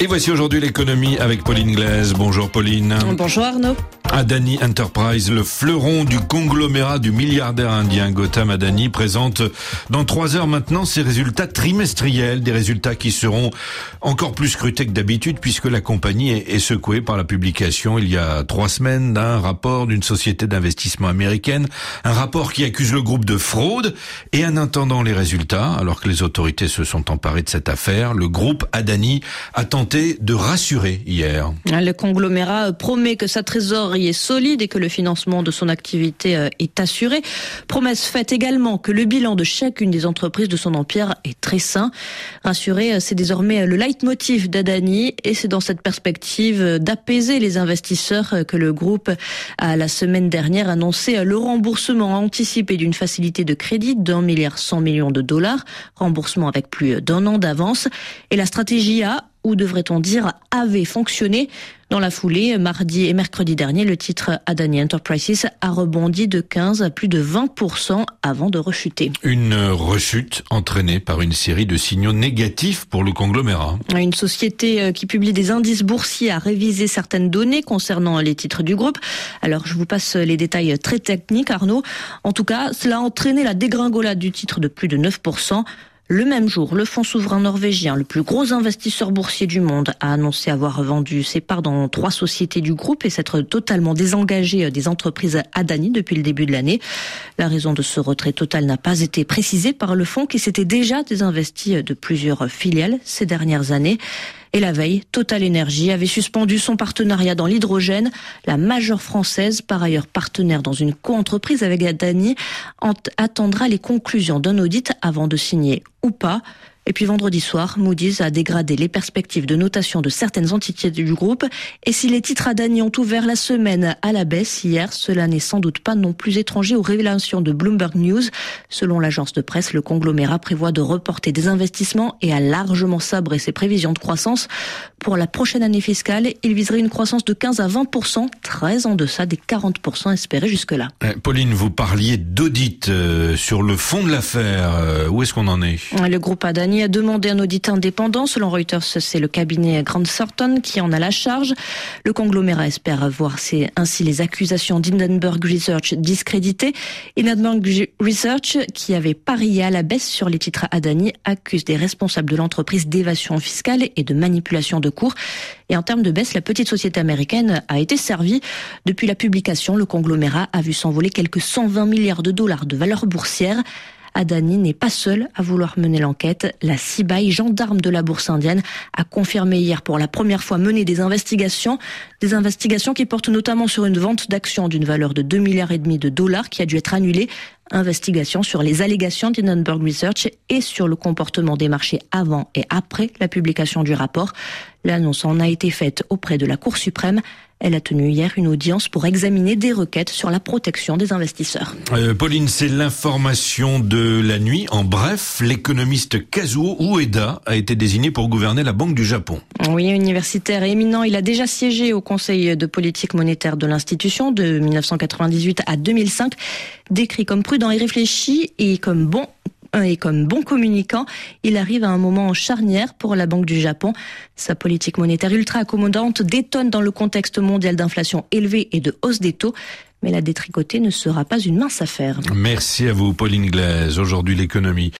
Et voici aujourd'hui l'économie avec Pauline Glaise. Bonjour Pauline. Bonjour Arnaud. Adani Enterprise, le fleuron du conglomérat du milliardaire indien Gautam Adani, présente dans trois heures maintenant ses résultats trimestriels, des résultats qui seront encore plus scrutés que d'habitude puisque la compagnie est, secouée par la publication il y a trois semaines d'un rapport d'une société d'investissement américaine, un rapport qui accuse le groupe de fraude et en attendant les résultats, alors que les autorités se sont emparées de cette affaire, le groupe Adani a tenté de rassurer hier. Le conglomérat promet que sa trésorerie est solide et que le financement de son activité euh, est assuré. Promesse faite également que le bilan de chacune des entreprises de son empire est très sain. Rassurer, euh, c'est désormais euh, le leitmotiv d'Adani et c'est dans cette perspective d'apaiser les investisseurs que le groupe a la semaine dernière annoncé le remboursement anticipé d'une facilité de crédit d'un milliard cent millions de dollars, remboursement avec plus d'un an d'avance. Et la stratégie a ou devrait-on dire avait fonctionné. Dans la foulée, mardi et mercredi dernier, le titre Adani Enterprises a rebondi de 15 à plus de 20% avant de rechuter. Une rechute entraînée par une série de signaux négatifs pour le conglomérat. Une société euh, qui publie des indices boursiers a révisé certaines données concernant les titres du groupe. Alors, je vous passe les détails très techniques, Arnaud. En tout cas, cela a entraîné la dégringolade du titre de plus de 9%. Le même jour, le fonds souverain norvégien, le plus gros investisseur boursier du monde, a annoncé avoir vendu ses parts dans trois sociétés du groupe et s'être totalement désengagé des entreprises Adani depuis le début de l'année. La raison de ce retrait total n'a pas été précisée par le fonds qui s'était déjà désinvesti de plusieurs filiales ces dernières années. Et la veille, Total Energy avait suspendu son partenariat dans l'hydrogène. La majeure française, par ailleurs partenaire dans une co-entreprise avec Adani, attendra les conclusions d'un audit avant de signer ou pas. Et puis vendredi soir, Moody's a dégradé les perspectives de notation de certaines entités du groupe. Et si les titres Adani ont ouvert la semaine à la baisse hier, cela n'est sans doute pas non plus étranger aux révélations de Bloomberg News. Selon l'agence de presse, le conglomérat prévoit de reporter des investissements et a largement sabré ses prévisions de croissance. Pour la prochaine année fiscale, il viserait une croissance de 15 à 20% très en deçà des 40% espérés jusque-là. Euh, Pauline, vous parliez d'audit euh, sur le fond de l'affaire. Euh, où est-ce qu'on en est? Le groupe Adani a demandé un audit indépendant. Selon Reuters, c'est le cabinet Grant Thornton qui en a la charge. Le conglomérat espère voir ainsi les accusations d'Hindenburg Research discréditées. Hindenburg Research, qui avait parié à la baisse sur les titres Adani, accuse des responsables de l'entreprise d'évasion fiscale et de manipulation de cours. Et en termes de baisse, la petite société américaine a été servie. Depuis la publication, le conglomérat a vu s'envoler quelques 120 milliards de dollars de valeur boursière. Adani n'est pas seul à vouloir mener l'enquête. La CIBAI, gendarme de la bourse indienne, a confirmé hier pour la première fois mener des investigations. Des investigations qui portent notamment sur une vente d'actions d'une valeur de 2 milliards et demi de dollars qui a dû être annulée. Investigation sur les allégations d'Hindenburg Research et sur le comportement des marchés avant et après la publication du rapport. L'annonce en a été faite auprès de la Cour suprême. Elle a tenu hier une audience pour examiner des requêtes sur la protection des investisseurs. Euh, Pauline, c'est l'information de la nuit. En bref, l'économiste Kazuo Ueda a été désigné pour gouverner la Banque du Japon. Oui, universitaire et éminent, il a déjà siégé au Conseil de politique monétaire de l'institution de 1998 à 2005, décrit comme prudent et réfléchi et comme bon et comme bon communicant, il arrive à un moment charnière pour la Banque du Japon. Sa politique monétaire ultra accommodante détonne dans le contexte mondial d'inflation élevée et de hausse des taux. Mais la détricoter ne sera pas une mince affaire. Merci à vous, Pauline Glaise. Aujourd'hui, l'économie.